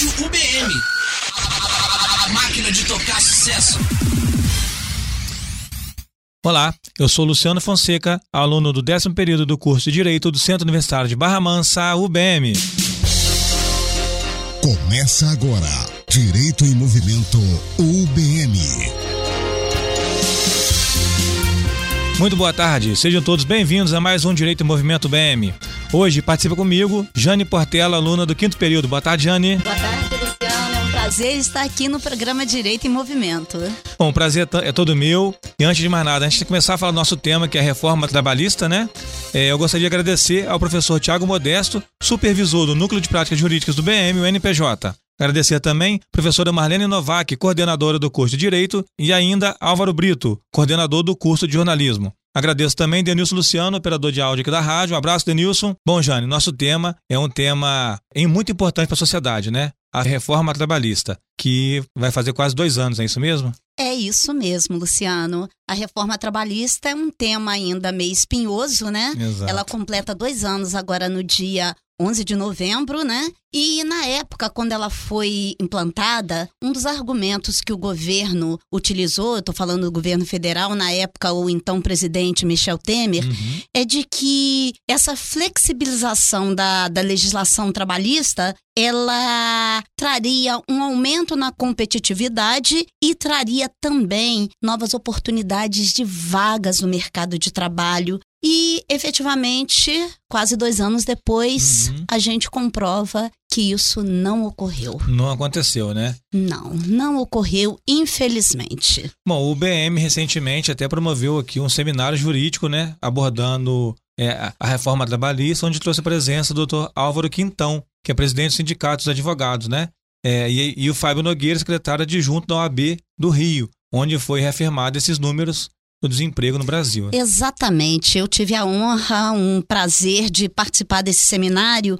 Rádio UBM. A, máquina de tocar sucesso. Olá, eu sou Luciano Fonseca, aluno do décimo período do curso de Direito do Centro Universitário de Barra Mansa, UBM. Começa agora, Direito em Movimento, UBM. Muito boa tarde, sejam todos bem-vindos a mais um Direito em Movimento UBM. Hoje participa comigo Jane Portela, aluna do quinto período. Boa tarde, Jane. Boa tarde, Luciano. É um prazer estar aqui no programa Direito em Movimento. Bom, o prazer é todo meu. E antes de mais nada, antes de começar a falar do nosso tema, que é a reforma trabalhista, né? É, eu gostaria de agradecer ao professor Tiago Modesto, supervisor do Núcleo de Práticas Jurídicas do BM, o NPJ. Agradecer também professora Marlene Novak, coordenadora do curso de Direito, e ainda Álvaro Brito, coordenador do curso de Jornalismo. Agradeço também Denilson Luciano, operador de áudio aqui da rádio. Um abraço, Denilson. Bom, Jane, nosso tema é um tema muito importante para a sociedade, né? A reforma trabalhista, que vai fazer quase dois anos, é isso mesmo? É isso mesmo, Luciano. A reforma trabalhista é um tema ainda meio espinhoso, né? Exato. Ela completa dois anos agora no dia 11 de novembro, né? E na época, quando ela foi implantada, um dos argumentos que o governo utilizou, eu estou falando do governo federal, na época, o então presidente Michel Temer, Uhum. é de que essa flexibilização da, da legislação trabalhista ela traria um aumento na competitividade e traria também novas oportunidades de vagas no mercado de trabalho. E efetivamente, quase dois anos depois, Uhum. a gente comprova que isso não ocorreu. Não aconteceu, né? Não, não ocorreu, infelizmente. Bom, o BM recentemente até promoveu aqui um seminário jurídico, né? Abordando é, a- reforma trabalhista, onde trouxe a presença do Dr. Álvaro Quintão, que é presidente do Sindicato dos Advogados, né? É, e, e o Fábio Nogueira, secretário adjunto da OAB do Rio, onde foi reafirmado esses números do desemprego no Brasil. Exatamente. Eu tive a honra, um prazer de participar desse seminário.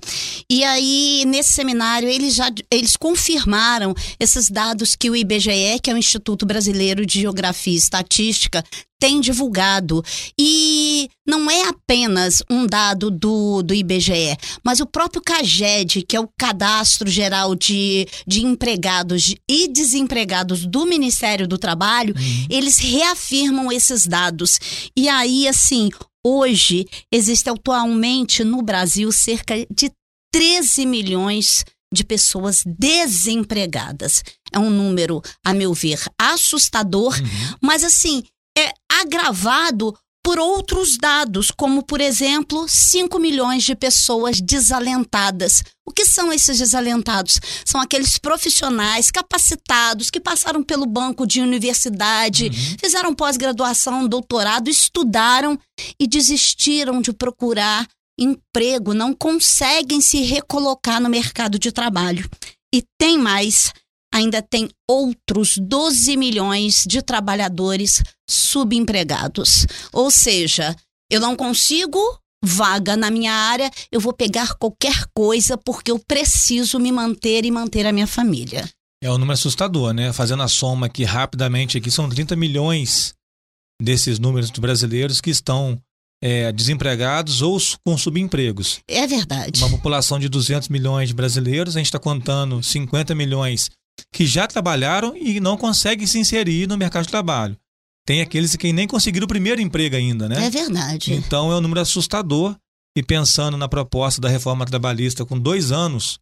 E aí, nesse seminário, eles já eles confirmaram esses dados que o IBGE, que é o Instituto Brasileiro de Geografia e Estatística, tem divulgado. E não é apenas um dado do, do IBGE, mas o próprio CAGED, que é o Cadastro Geral de, de Empregados e Desempregados do Ministério do Trabalho, eles reafirmam esses dados. E aí, assim, hoje existe atualmente no Brasil cerca de 13 milhões de pessoas desempregadas. É um número, a meu ver, assustador, mas assim, é agravado por outros dados, como, por exemplo, 5 milhões de pessoas desalentadas. O que são esses desalentados? São aqueles profissionais capacitados que passaram pelo banco de universidade, fizeram pós-graduação, doutorado, estudaram e desistiram de procurar emprego, não conseguem se recolocar no mercado de trabalho. E tem mais, ainda tem outros 12 milhões de trabalhadores subempregados. Ou seja, eu não consigo vaga na minha área, eu vou pegar qualquer coisa porque eu preciso me manter e manter a minha família. É um número assustador, né? Fazendo a soma aqui rapidamente, aqui são 30 milhões desses números de brasileiros que estão é, desempregados ou com subempregos. É verdade. Uma população de 200 milhões de brasileiros, a gente está contando 50 milhões que já trabalharam e não conseguem se inserir no mercado de trabalho. Tem aqueles que nem conseguiram o primeiro emprego ainda, né? É verdade. Então é um número assustador. E pensando na proposta da reforma trabalhista com dois anos,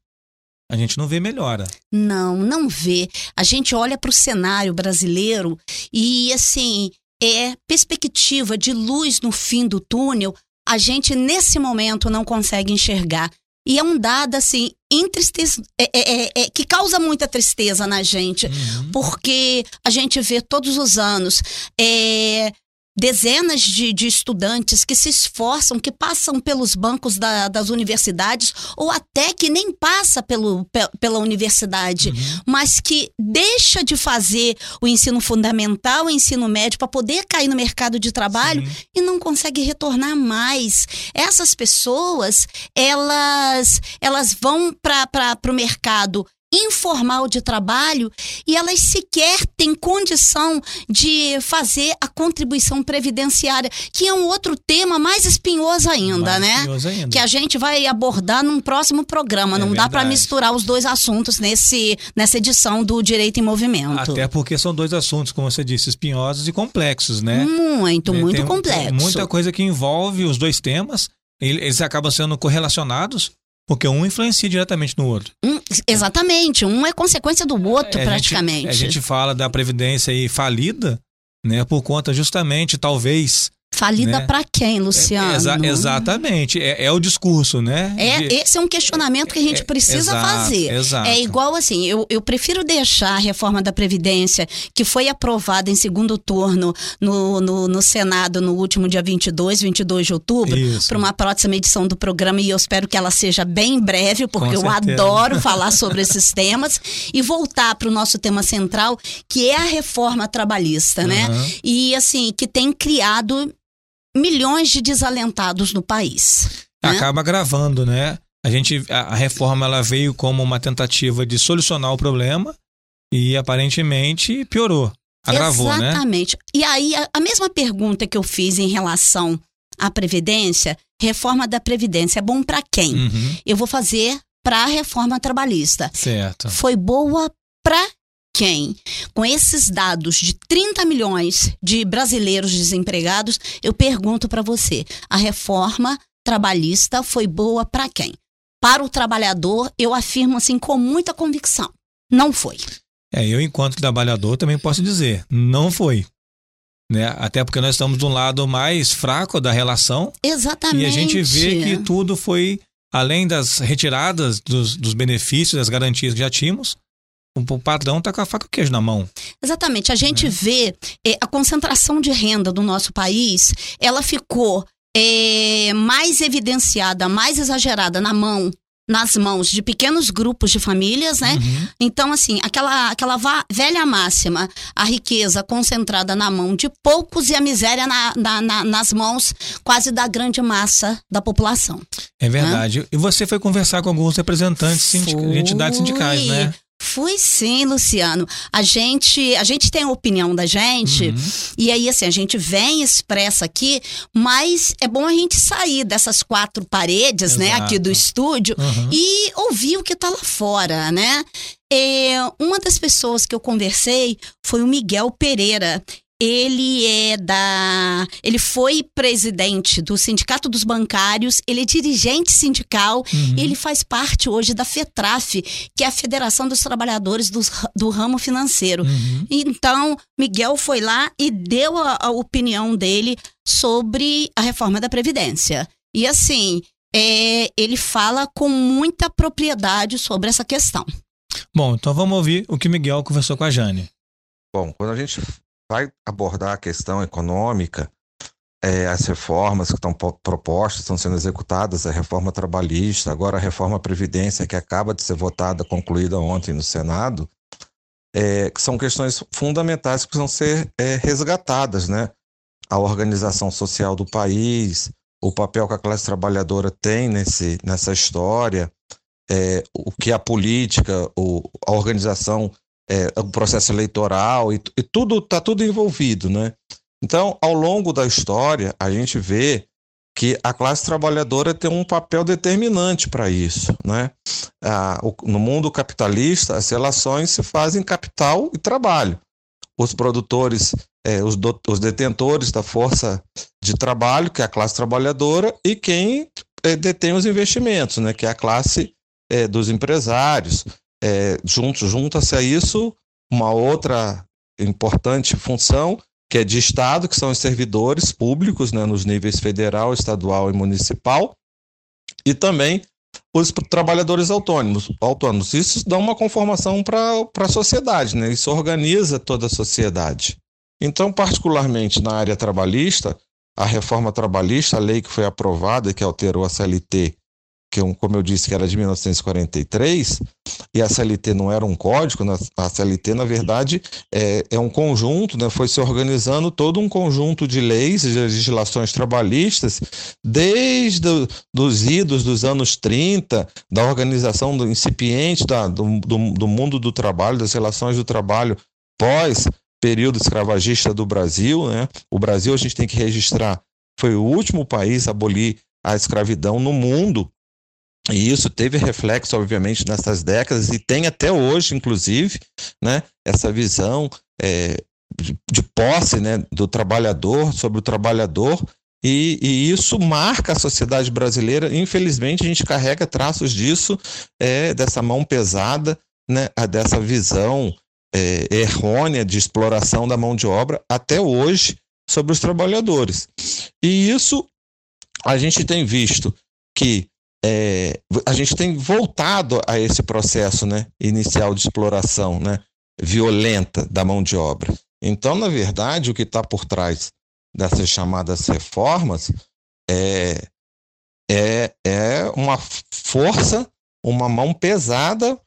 a gente não vê melhora. Não, não vê. A gente olha para o cenário brasileiro e, assim, é perspectiva de luz no fim do túnel, a gente, nesse momento, não consegue enxergar. E é um dado, assim, entristece... é- é- é- é- que causa muita tristeza na gente, Uhum. porque a gente vê todos os anos é, dezenas de, de estudantes que se esforçam, que passam pelos bancos da- das universidades, ou até que nem passa pelo, pe- pela universidade, mas que deixa de fazer o ensino fundamental, o ensino médio, para poder cair no mercado de trabalho Sim. e não consegue retornar mais. Essas pessoas, elas, elas vão para o mercado informal de trabalho e elas sequer têm condição de fazer a contribuição previdenciária, que é um outro tema mais espinhoso ainda, Mais né? espinhoso ainda. Que a gente vai abordar num próximo programa. É Não dá para verdade. misturar os dois assuntos nesse, nessa edição do Direito em Movimento. Até porque são dois assuntos, como você disse, espinhosos e complexos, né? Muito, muito tem- complexo. muita coisa que envolve os dois temas, ele- eles acabam sendo correlacionados, porque um influencia diretamente no outro. Um- exatamente, um é consequência do outro, É, praticamente. A gente, a gente fala da previdência aí falida, né, por conta justamente, talvez. Falida né? pra quem, Luciano? Exa- exatamente, é, é o discurso, né? É, de- esse é um questionamento que a gente É, precisa exato, fazer. exato. É igual assim, eu, eu prefiro deixar a reforma da Previdência, que foi aprovada em segundo turno no, no, no Senado no último dia 22, 22 de outubro, para uma próxima edição do programa, e eu espero que ela seja bem breve, porque eu adoro falar sobre esses temas, e voltar para o nosso tema central, que é a reforma trabalhista, né? Aham. E assim, que tem criado milhões de desalentados no país. né? acaba gravando, né? A gente a, a reforma ela veio como uma tentativa de solucionar o problema e aparentemente piorou, agravou, né? Exatamente. E aí, a, a mesma pergunta que eu fiz em relação à Previdência, reforma da Previdência é bom para quem? Uhum, Eu vou fazer para a reforma trabalhista. certo. Foi boa para quem? Com esses dados de 30 milhões de brasileiros desempregados, eu pergunto para você: a reforma trabalhista foi boa para quem? Para o trabalhador, eu afirmo assim com muita convicção. Não foi. É, eu enquanto trabalhador também posso dizer, não foi. Né? Até porque nós estamos do lado mais fraco da relação Exatamente. e a gente vê que tudo foi, além das retiradas dos, dos benefícios, das garantias que já tínhamos, o, padrão tá com a faca e o queijo na mão. Exatamente. A gente vê eh, a concentração de renda do nosso país, ela ficou eh, mais evidenciada, mais exagerada na mão, nas mãos de pequenos grupos de famílias, né? Uhum. Então, assim, aquela, aquela velha máxima, a riqueza concentrada na mão de poucos e a miséria na- na- na- nas mãos quase da grande massa da população. É verdade. E você foi conversar com alguns representantes sindic- de entidades sindicais, né? Fui sim, Luciano. A gente, a gente tem a opinião da gente, Uhum. e aí assim, a gente vem expressa aqui, mas é bom a gente sair dessas quatro paredes, né, Exato. aqui do estúdio Uhum. e ouvir o que tá lá fora, né? É, uma das pessoas que eu conversei foi o Miguel Pereira. Ele é da. Ele foi presidente do Sindicato dos Bancários, ele é dirigente sindical Uhum. e ele faz parte hoje da FETRAF, que é a Federação dos Trabalhadores ra- do, Ramo Financeiro. Uhum. Então, Miguel foi lá e deu a, a opinião dele sobre a reforma da Previdência. E assim, é, ele fala com muita propriedade sobre essa questão. Bom, então vamos ouvir o que Miguel conversou com a Jane. Bom, quando a gente vai abordar a questão econômica, é, as reformas que estão po- propostas, estão sendo executadas, a reforma trabalhista, agora a reforma Previdência, que acaba de ser votada, concluída ontem no Senado, é, que são questões fundamentais que precisam ser é, resgatadas, né? A organização social do país, o papel que a classe trabalhadora tem nesse, nessa história, é, o que a política, o, a organização é, o processo eleitoral e, e tudo está tudo envolvido, né? Então, ao longo da história, a gente vê que a classe trabalhadora tem um papel determinante para isso, né? Ah, o- no mundo capitalista, as relações se fazem capital e trabalho. Os produtores, eh, os, do- os detentores da força de trabalho, que é a classe trabalhadora, e quem eh, detém os investimentos, né? Que é a classe eh, dos empresários, é, junto, junta-se a isso uma outra importante função, que é de Estado, que são os servidores públicos, né, nos níveis federal, estadual e municipal, e também os trabalhadores autônomos. autônomos. Isso dá uma conformação para a sociedade, né? isso organiza toda a sociedade. Então, particularmente na área trabalhista, a reforma trabalhista, a lei que foi aprovada que alterou a CLT que como eu disse, que era de 1943, e a CLT não era um código, né? a CLT, na verdade, é, é um conjunto, né? foi se organizando todo um conjunto de leis e legislações trabalhistas, desde os idos dos anos 30, da organização do incipiente da, do, do, do mundo do trabalho, das relações do trabalho pós período escravagista do Brasil. Né? O Brasil, a gente tem que registrar, foi o último país a abolir a escravidão no mundo. E isso teve reflexo, obviamente, nessas décadas e tem até hoje, inclusive, né, essa visão é, de, posse né, do trabalhador sobre o trabalhador. E, e, isso marca a sociedade brasileira. Infelizmente, a gente carrega traços disso, é, dessa mão pesada, né, dessa visão é, errônea de exploração da mão de obra até hoje sobre os trabalhadores. E isso a gente tem visto que é, a gente tem voltado a esse processo né, inicial de exploração né, violenta da mão de obra. Então, na verdade, o que está por trás dessas chamadas reformas é, é, é uma força, uma mão pesada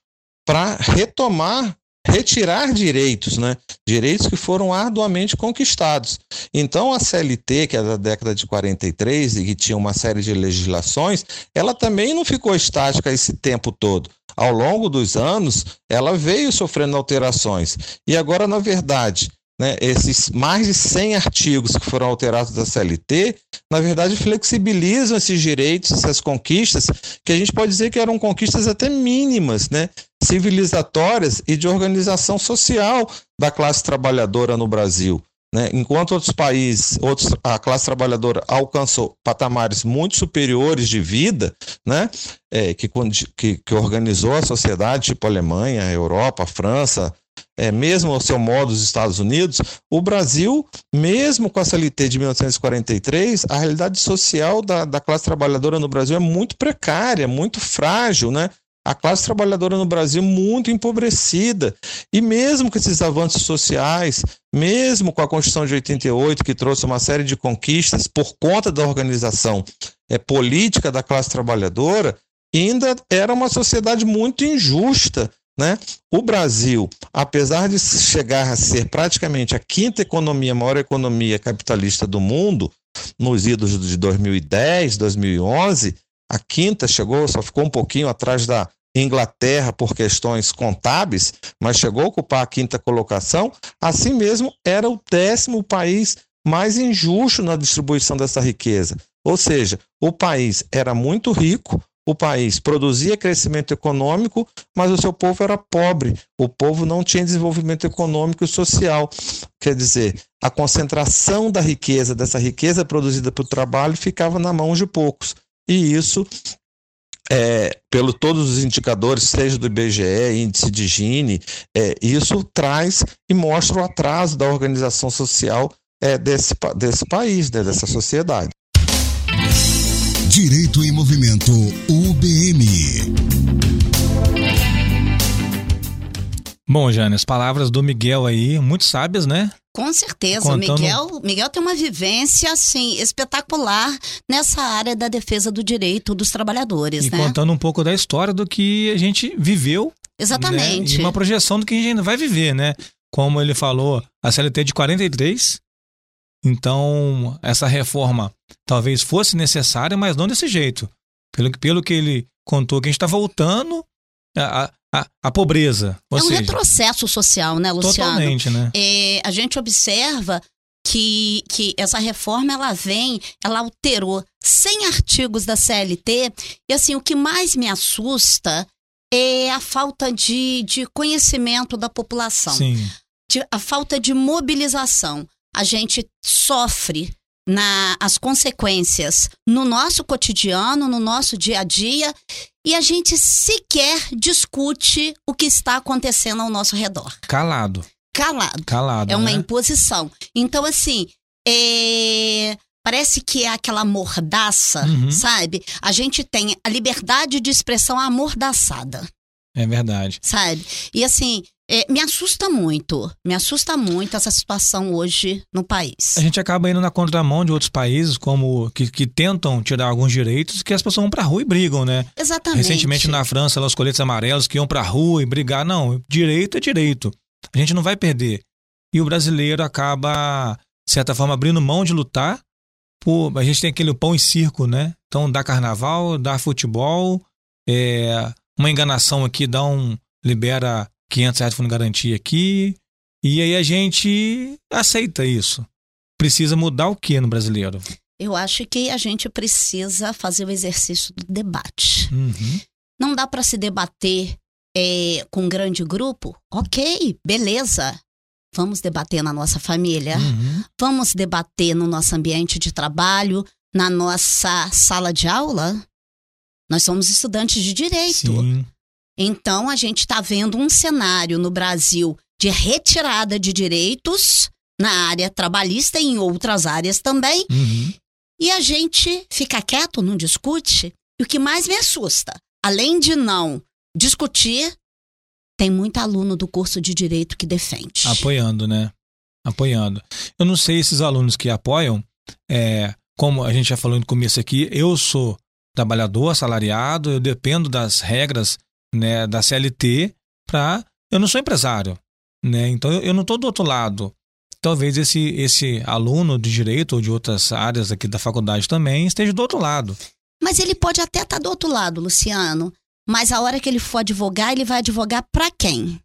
para retomar retirar direitos, né? Direitos que foram arduamente conquistados. Então a CLT, que é da década de 43 e que tinha uma série de legislações, ela também não ficou estática esse tempo todo. Ao longo dos anos, ela veio sofrendo alterações. E agora, na verdade, né, esses mais de 100 artigos que foram alterados da CLT, na verdade, flexibilizam esses direitos, essas conquistas, que a gente pode dizer que eram conquistas até mínimas, né, civilizatórias e de organização social da classe trabalhadora no Brasil. Né? Enquanto outros países, outros, a classe trabalhadora alcançou patamares muito superiores de vida, né? É, que, que, que organizou a sociedade, tipo a Alemanha, a Europa, a França, é, mesmo ao seu modo os Estados Unidos, o Brasil, mesmo com a CLT de 1943, a realidade social da, da classe trabalhadora no Brasil é muito precária, muito frágil, né? A classe trabalhadora no Brasil muito empobrecida. E mesmo com esses avanços sociais, mesmo com a Constituição de 88, que trouxe uma série de conquistas por conta da organização é, política da classe trabalhadora, ainda era uma sociedade muito injusta, né? O Brasil, apesar de chegar a ser praticamente a quinta economia, maior economia capitalista do mundo, nos idos de 2010, 2011, a quinta chegou, só ficou um pouquinho atrás da Inglaterra por questões contábeis, mas chegou a ocupar a quinta colocação. Assim mesmo, era o décimo país mais injusto na distribuição dessa riqueza. Ou seja, o país era muito rico, o país produzia crescimento econômico, mas o seu povo era pobre. O povo não tinha desenvolvimento econômico e social. Quer dizer, a concentração da riqueza, dessa riqueza produzida pelo trabalho, ficava na mão de poucos. E isso, é, pelo todos os indicadores, seja do IBGE, índice de Gini, é, isso traz e mostra o atraso da organização social é, desse, desse país, né, dessa sociedade. Direito em Movimento UBM. Bom, Jane, as palavras do Miguel aí, muito sábias, né? Com certeza, Contando... Miguel, Miguel tem uma vivência assim espetacular nessa área da defesa do direito dos trabalhadores, e né? contando um pouco da história do que a gente viveu. Exatamente. Né? E uma projeção do que a gente ainda vai viver, né? Como ele falou, a CLT de 43, então, essa reforma talvez fosse necessária, mas não desse jeito. Pelo, pelo que ele contou, que a gente está voltando à, à, à, pobreza. é um seja, retrocesso social, né, Luciano? Totalmente, né? É, a gente observa que, que essa reforma ela vem, ela alterou 100 artigos da CLT, e assim, o que mais me assusta é a falta de, de conhecimento da população. Sim. De, a falta de mobilização a gente sofre na, as consequências no nosso cotidiano, no nosso dia a dia, e a gente sequer discute o que está acontecendo ao nosso redor. Calado. Calado. Calado. É uma né? imposição. Então, assim, é... parece que é aquela mordaça, Uhum. sabe? A gente tem a liberdade de expressão amordaçada, É verdade. sabe? E assim, É, me assusta muito, me assusta muito essa situação hoje no país. A gente acaba indo na contramão de outros países como que, que tentam tirar alguns direitos que as pessoas vão pra rua e brigam, né? Exatamente. Recentemente na França, lá, os coletes amarelos que iam pra rua e brigar. Não, direito é direito. A gente não vai perder. E o brasileiro acaba, de certa forma, abrindo mão de lutar. Por, a gente tem aquele pão e circo, né? Então dá carnaval, dá futebol, é, uma enganação aqui dá um. libera 500 reais de fundo de garantia aqui. E aí a gente aceita isso. Precisa mudar o que no brasileiro? Eu acho que a gente precisa fazer o exercício do debate. Uhum. Não dá para se debater é, com um grande grupo? Ok, beleza. Vamos debater na nossa família. Uhum. Vamos debater no nosso ambiente de trabalho, na nossa sala de aula. Nós somos estudantes de direito. Sim. Então, a gente está vendo um cenário no Brasil de retirada de direitos na área trabalhista e em outras áreas também. Uhum. E a gente fica quieto, não discute. E o que mais me assusta, além de não discutir, tem muito aluno do curso de direito que defende. Apoiando, né? Apoiando. Eu não sei esses alunos que apoiam, é, como a gente já falou no começo aqui, eu sou trabalhador assalariado, eu dependo das regras né, da CLT para. Eu não sou empresário, né? Então eu, não estou do outro lado. Talvez esse, esse aluno de direito ou de outras áreas aqui da faculdade também esteja do outro lado. Mas ele pode até estar do outro lado, Luciano. Mas a hora que ele for advogar, ele vai advogar para quem?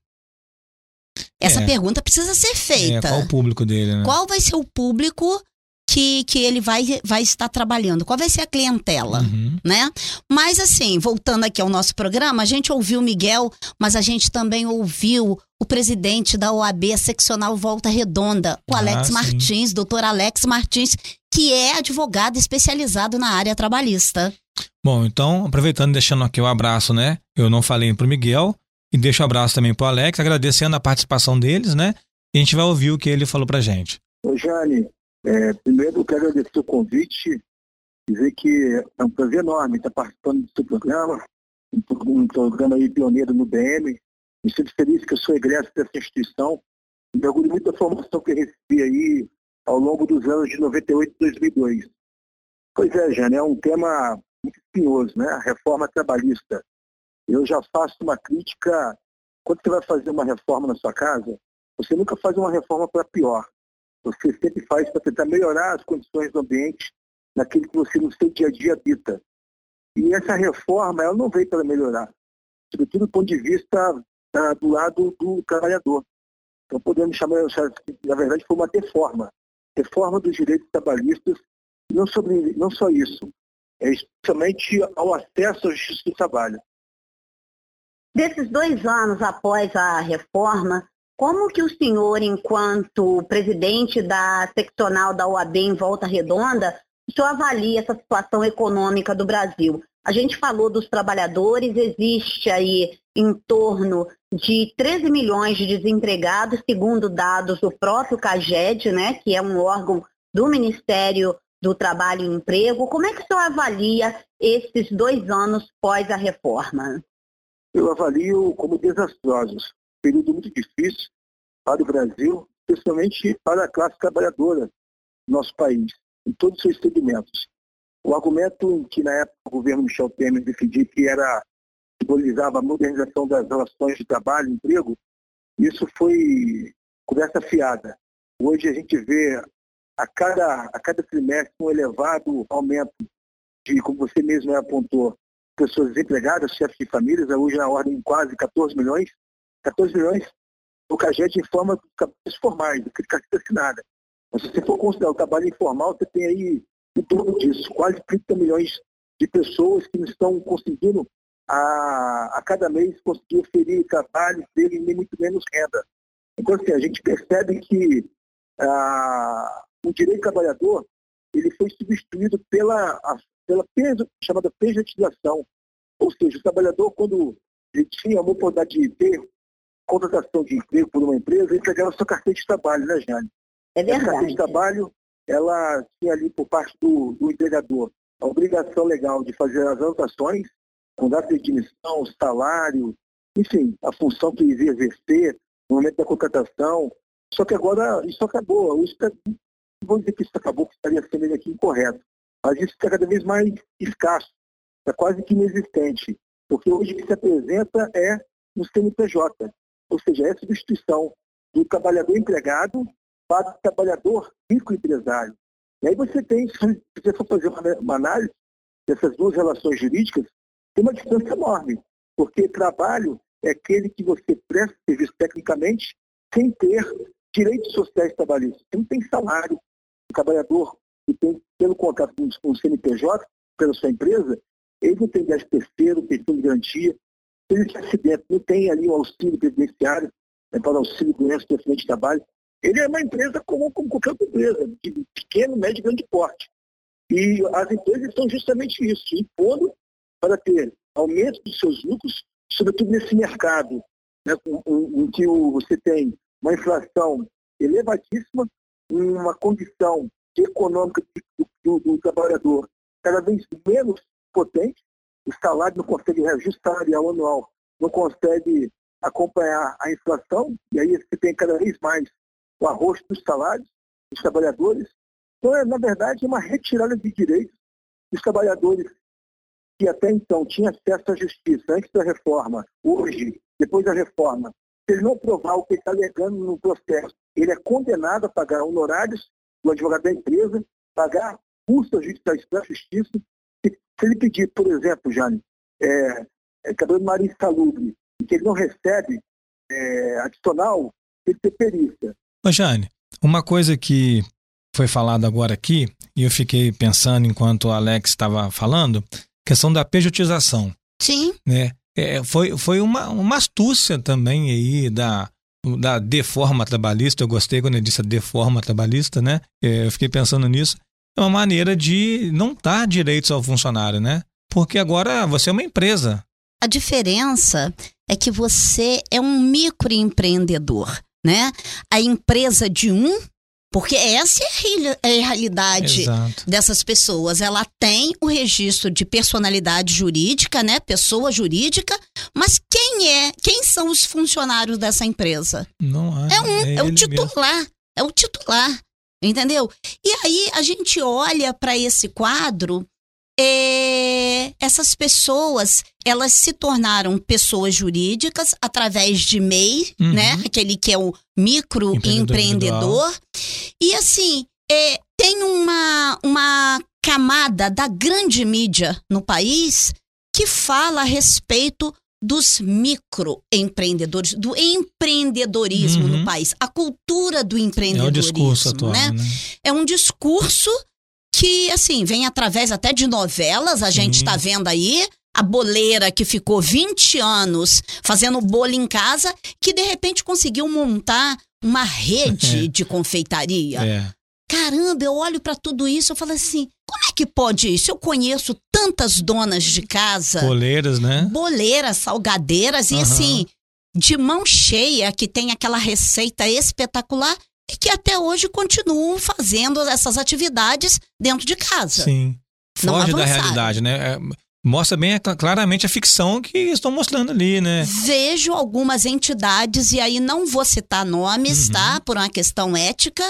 Essa É. pergunta precisa ser É, feita. qual o público dele, né? Qual vai ser o público que, que ele vai, vai estar trabalhando? Qual vai ser a clientela? Uhum. né? Mas assim, voltando aqui ao nosso programa, a gente ouviu o Miguel, mas a gente também ouviu o presidente da OAB seccional Volta Redonda, o Ah, Alex sim. Martins, doutor Alex Martins, que é advogado especializado na área trabalhista. Bom, então, aproveitando e deixando aqui o abraço, né? Eu não falei pro Miguel e deixo o abraço também pro Alex, agradecendo a participação deles, né? E a gente vai ouvir o que ele falou pra gente. Ô, Jane, é, primeiro eu quero agradecer o convite, dizer que é um prazer enorme estar participando do seu programa, um, pro- programa aí pioneiro no BM. Me sinto feliz que eu sou egresso dessa instituição me orgulho muito da formação que eu recebi aí ao longo dos anos de 98 e 2002. Pois é, Jane, é um tema muito espinhoso, né? A reforma trabalhista. Eu já faço uma crítica. Quando você vai fazer uma reforma na sua casa, você nunca faz uma reforma para pior. Você sempre faz para tentar melhorar as condições do ambiente naquilo que você no seu dia a dia habita. E essa reforma, ela não veio para melhorar, sobretudo do ponto de vista ah, do lado do trabalhador. Então podemos chamar, na verdade, foi uma reforma. Reforma dos direitos trabalhistas, não, sobre, não só isso, é especialmente ao acesso à justiça do trabalho. Desses dois anos após a reforma, como que o senhor, enquanto presidente da seccional da OAB em Volta Redonda, o senhor avalia essa situação econômica do Brasil? A gente falou dos trabalhadores, existe aí em torno de 13 milhões de desempregados, segundo dados do próprio CAGED, né, que é um órgão do Ministério do Trabalho e Emprego. Como é que o senhor avalia esses dois anos pós a reforma? eu avalio como desastrosos. Período muito difícil para o Brasil, especialmente para a classe trabalhadora do nosso país, em todos os seus segmentos. O argumento em que, na época, o governo Michel Temer defendia que era simbolizava a modernização das relações de trabalho emprego, isso foi conversa fiada. Hoje a gente vê a cada, a cada trimestre um elevado aumento de, como você mesmo apontou, pessoas desempregadas, chefes de famílias, hoje na ordem de quase 14 milhões. 14 milhões, o CAGED informa trabalhos formais, que carteira assinada. Mas se você for considerar o trabalho informal, você tem aí em torno disso, quase 30 milhões de pessoas que não estão conseguindo a, a cada mês conseguir oferir trabalho, terem nem muito menos renda. Então, assim, a gente percebe que o direito trabalhador ele foi substituído pela, pela peso, chamada pejotização. Ou seja, o trabalhador, quando ele tinha uma oportunidade de ter contratação de emprego por uma empresa, ele pegava sua carteira de trabalho, né, Jane? É Essa carteira verdade. de trabalho, ela tinha ali por parte do, do empregador a obrigação legal de fazer as anotações, com data de admissão, salário, enfim, a função que ele ia exercer, no momento da contratação. Só que agora isso acabou. Isso, vou dizer que isso acabou, que estaria sendo aqui incorreto. Mas isso está cada vez mais escasso, está quase que inexistente. Porque hoje o que se apresenta é no CNPJ, ou seja, é a substituição do trabalhador empregado para o trabalhador microempresário. E aí você tem, se você for fazer uma, análise dessas duas relações jurídicas, tem uma distância enorme, porque trabalho é aquele que você presta serviço tecnicamente sem ter direitos sociais trabalhistas. Você não tem salário. O trabalhador que tem, pelo contrato com o CNPJ, pela sua empresa, ele não tem 10 terceiro, pensão de garantia. Ele se acidente, não tem ali o auxílio previdenciário né, para auxílio doença do acidente de trabalho. Ele é uma empresa comum como qualquer outra empresa, de pequeno, médio e grande porte. E as empresas estão justamente isso, impondo para ter aumento dos seus lucros, sobretudo nesse mercado, né, em, que você tem uma inflação elevadíssima, uma condição econômica do, do, do trabalhador cada vez menos potente, o salário não consegue reajustar salarial anual, não consegue acompanhar a inflação, e aí você tem cada vez mais o arroz dos salários dos trabalhadores. Então, é, na verdade, uma retirada de direitos dos trabalhadores que até então tinham acesso à justiça antes da reforma, hoje, depois da reforma, se ele não provar o que está alegando no processo, ele é condenado a pagar honorários do advogado da empresa, pagar custos judiciais para a justiça. Se, ele pedir, por exemplo, Jane, é, é, cabelo marinho salubre, que ele não recebe é, adicional, tem que ter perícia. Ô Jane, uma coisa que foi falada agora aqui, e eu fiquei pensando enquanto o Alex estava falando, questão da pejotização. Sim. Né? É, foi foi uma, uma astúcia também aí da, da deforma trabalhista, eu gostei quando ele disse a deforma trabalhista, né? É, eu fiquei pensando nisso. É uma maneira de não dar direitos ao funcionário, né? Porque agora você é uma empresa. A diferença é que você é um microempreendedor né? A empresa de um, porque essa é a realidade Exato. dessas pessoas. Ela tem o registro de personalidade jurídica, né? Pessoa jurídica, mas quem é? Quem são os funcionários dessa empresa? Não é. É um, é, é o titular. Mesmo. É o titular. Entendeu? E aí a gente olha para esse quadro é, essas pessoas elas se tornaram pessoas jurídicas através de MEI, uhum. né? Aquele que é o microempreendedor. E assim, é, tem uma, uma camada da grande mídia no país que fala a respeito dos microempreendedores, do empreendedorismo uhum. no país, a cultura do empreendedorismo. É o discurso atual, né? né? É um discurso que, assim, vem através até de novelas, a Sim. gente está vendo aí. A boleira que ficou 20 anos fazendo bolo em casa, que de repente conseguiu montar uma rede é. de confeitaria. É. Caramba, eu olho para tudo isso, eu falo assim: como é que pode isso? Eu conheço tantas donas de casa. Boleiras, né? Boleiras, salgadeiras, uhum. e assim, de mão cheia, que tem aquela receita espetacular e que até hoje continuam fazendo essas atividades dentro de casa. Sim. Foge da realidade, né? É, mostra bem claramente a ficção que estão mostrando ali, né? Vejo algumas entidades, e aí não vou citar nomes, uhum. tá? Por uma questão ética,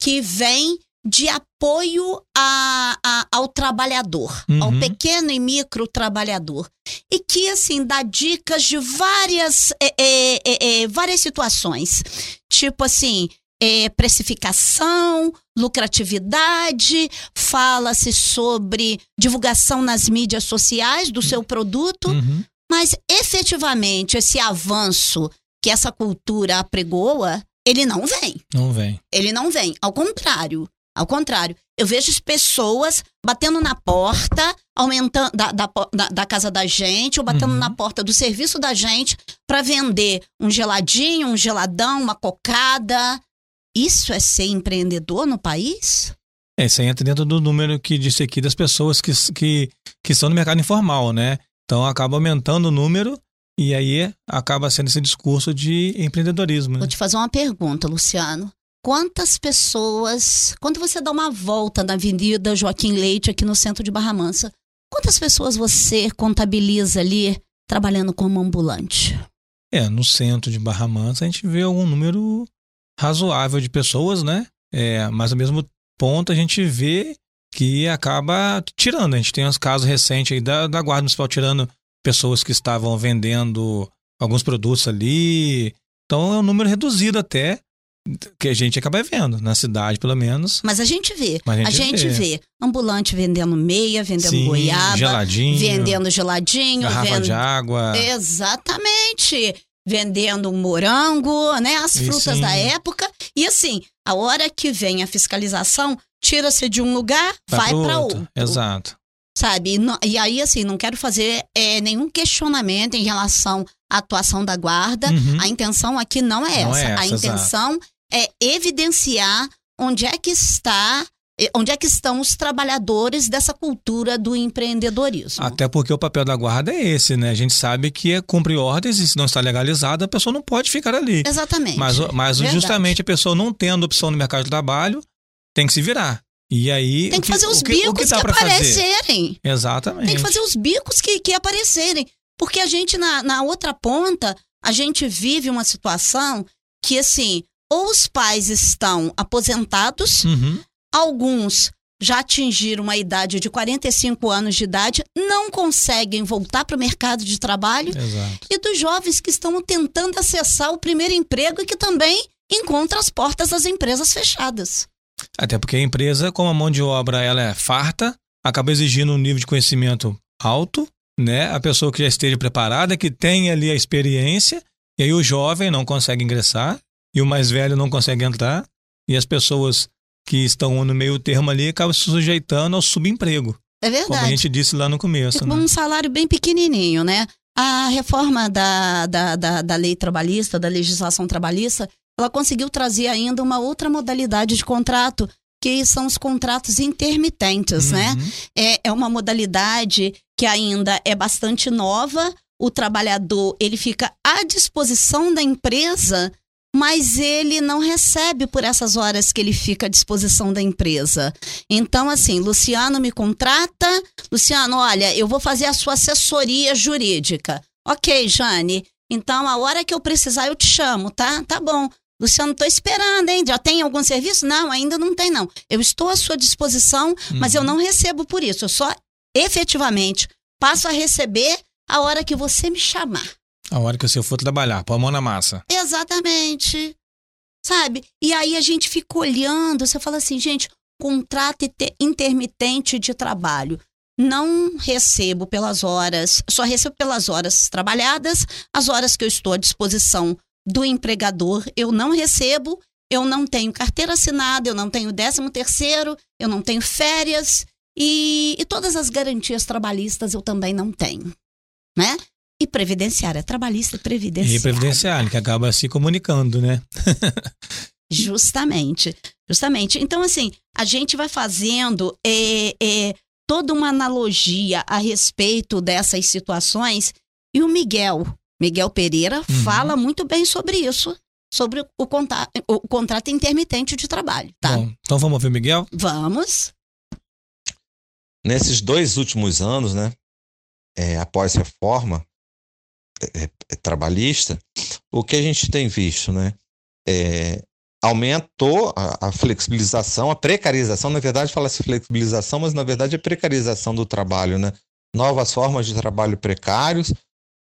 que vem de apoio a, a, ao trabalhador, uhum. ao pequeno e micro trabalhador. E que, assim, dá dicas de várias, é, é, é, várias situações. Tipo assim, é, precificação, lucratividade, fala-se sobre divulgação nas mídias sociais do seu produto, uhum. mas efetivamente esse avanço que essa cultura apregoa, ele não vem. Não vem. Ele não vem. Ao contrário. Ao contrário, eu vejo pessoas batendo na porta, aumentando da, da, da, casa da gente, ou batendo uhum. na porta do serviço da gente para vender um geladinho, um geladão, uma cocada. Isso é ser empreendedor no país? É, isso aí entra dentro do número que disse aqui das pessoas que, que, que estão no mercado informal, né? Então acaba aumentando o número e aí acaba sendo esse discurso de empreendedorismo. Né? Vou te fazer uma pergunta, Luciano. Quantas pessoas, quando você dá uma volta na Avenida Joaquim Leite aqui no centro de Barra Mansa, quantas pessoas você contabiliza ali trabalhando como ambulante? É, no centro de Barra Mansa a gente vê algum número razoável de pessoas, né? É, mas ao mesmo ponto a gente vê que acaba tirando. A gente tem uns casos recentes aí da, da Guarda Municipal tirando pessoas que estavam vendendo alguns produtos ali. Então é um número reduzido até que a gente acaba vendo, na cidade pelo menos. Mas a gente vê. Mas A gente vê ambulante vendendo meia, vendendo Sim, goiaba, geladinho, vendendo geladinho, garrafa vend- de água. Exatamente. Vendendo morango, né? As frutas sim. da época. E assim, a hora que vem a fiscalização, tira-se de um lugar, vai pro para outro. Exato. Sabe? E, não- e aí, assim, não quero fazer é, nenhum questionamento em relação à atuação da guarda. Uhum. A intenção aqui não é Não essa. é a essa, intenção é evidenciar onde é que está. Onde é que estão os trabalhadores dessa cultura do empreendedorismo? Até porque o papel da guarda é esse, né? A gente sabe que é cumprir ordens e se não está legalizado, a pessoa não pode ficar ali. Exatamente. Mas, mas Verdade. justamente a pessoa não tendo opção no mercado de trabalho, tem que se virar. E aí. Tem o que fazer os que, que bicos que, dá pra fazer? aparecerem. Exatamente. Tem que fazer os bicos que, que aparecerem. Porque a gente, na, na outra ponta, a gente vive uma situação que, assim, ou os pais estão aposentados, Uhum. alguns já atingiram uma idade de 45 anos de idade, não conseguem voltar para o mercado de trabalho, Exato. e dos jovens que estão tentando acessar o primeiro emprego e que também encontram as portas das empresas fechadas. Até porque a empresa, como a mão de obra ela é farta, acaba exigindo um nível de conhecimento alto, né? A pessoa que já esteja preparada, que tenha ali a experiência, e aí o jovem não consegue ingressar, e o mais velho não consegue entrar, e as pessoas que estão no meio termo ali acabam se sujeitando ao subemprego, É como a verdade. gente disse lá no começo. com Né? um salário bem pequenininho, né? A reforma da, da, da, da lei trabalhista, da legislação trabalhista, ela conseguiu trazer ainda uma outra modalidade de contrato, que são os contratos intermitentes, né? Uhum. É, é uma modalidade que ainda é bastante nova. O trabalhador ele fica à disposição da empresa, mas ele não recebe por essas horas que ele fica à disposição da empresa. Então, assim, Luciano me contrata. Luciano, olha, eu vou fazer a sua assessoria jurídica. Ok, Jane. Então, a hora que eu precisar, eu te chamo, tá? Tá bom. Luciano, tô esperando, hein? Já tem algum serviço? Não, ainda não tem, não. Eu estou à sua disposição, mas eu não recebo por isso. Eu só efetivamente passo a receber a hora que você me chamar. A hora que você for trabalhar, põe a mão na massa. Exatamente. Sabe? E aí a gente fica olhando, você fala assim, gente, contrato inte- intermitente de trabalho. Não recebo pelas horas, só recebo pelas horas trabalhadas, as horas que eu estou à disposição do empregador, eu não recebo, eu não tenho carteira assinada, eu não tenho décimo terceiro, eu não tenho férias e, e todas as garantias trabalhistas eu também não tenho, né? E previdenciária, trabalhista e previdenciária. E previdenciário, que acaba se comunicando, né? Justamente, justamente. Então, assim, a gente vai fazendo é, é, toda uma analogia a respeito dessas situações e o Miguel, Miguel Pereira, Uhum. fala muito bem sobre isso, sobre o, conta- o contrato intermitente de trabalho, tá? Bom, então vamos ouvir Miguel? Vamos. Nesses dois últimos anos, né, é, após reforma é, é, trabalhista, o que a gente tem visto, né, é, aumentou a, a flexibilização, a precarização, na verdade fala-se flexibilização, mas na verdade é precarização do trabalho, né, novas formas de trabalho precários,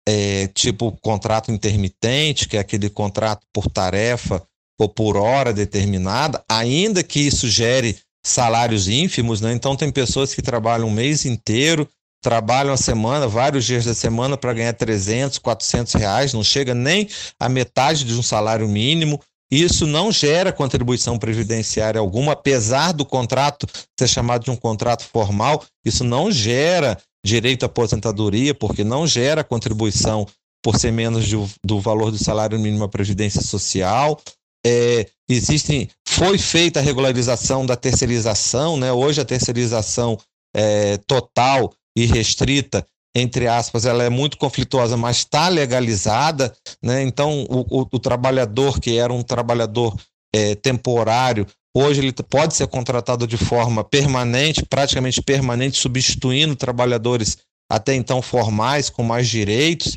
é, tipo contrato intermitente, que é aquele contrato por tarefa ou por hora determinada, ainda que isso gere salários ínfimos, né? Então tem pessoas que trabalham um mês inteiro, trabalham a semana, vários dias da semana para ganhar 300, 400 reais, não chega nem a metade de um salário mínimo. Isso não gera contribuição previdenciária alguma, apesar do contrato ser chamado de um contrato formal, isso não gera direito à aposentadoria, porque não gera contribuição por ser menos do, do valor do salário mínimo à previdência social. É, existem, foi feita a regularização da terceirização, né? Hoje a terceirização é, total e restrita, entre aspas, ela é muito conflituosa, mas está legalizada, né? Então o, o, o, trabalhador que era um trabalhador é, temporário, hoje ele pode ser contratado de forma permanente, praticamente permanente, substituindo trabalhadores até então formais, com mais direitos.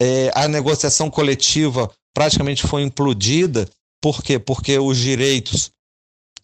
É, a negociação coletiva praticamente foi implodida. Por quê? Porque os direitos